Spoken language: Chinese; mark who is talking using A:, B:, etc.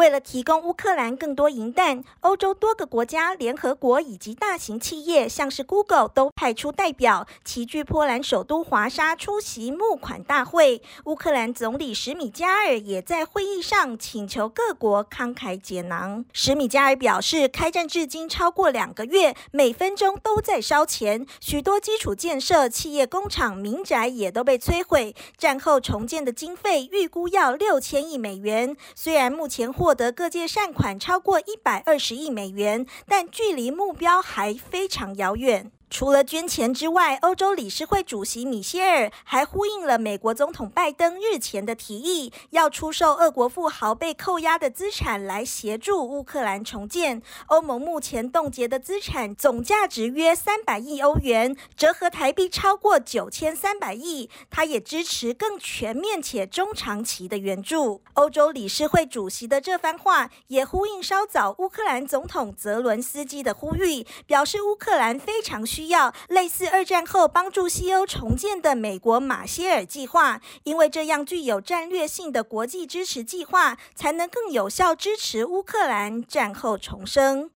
A: 为了提供乌克兰更多银弹，欧洲多个国家、联合国以及大型企业，像是 Google 都派出代表齐聚波兰首都华沙出席募款大会。乌克兰总理史米加尔也在会议上请求各国慷慨解囊。史米加尔表示，开战至今超过两个月，每分钟都在烧钱，许多基础建设、企业、工厂、民宅也都被摧毁。战后重建的经费预估要六千亿美元。虽然目前获获得各界善款超过一百二十亿美元，但距离目标还非常遥远。除了捐钱之外，欧洲理事会主席米歇尔还呼应了美国总统拜登日前的提议，要出售俄国富豪被扣押的资产来协助乌克兰重建。欧盟目前冻结的资产总价值约三百亿欧元，折合台币超过九千三百亿。他也支持更全面且中长期的援助。欧洲理事会主席的这番话也呼应稍早乌克兰总统泽伦斯基的呼吁，表示乌克兰非常需。需要类似二战后帮助西欧重建的美国马歇尔计划，因为这样具有战略性的国际支持计划，才能更有效支持乌克兰战后重生。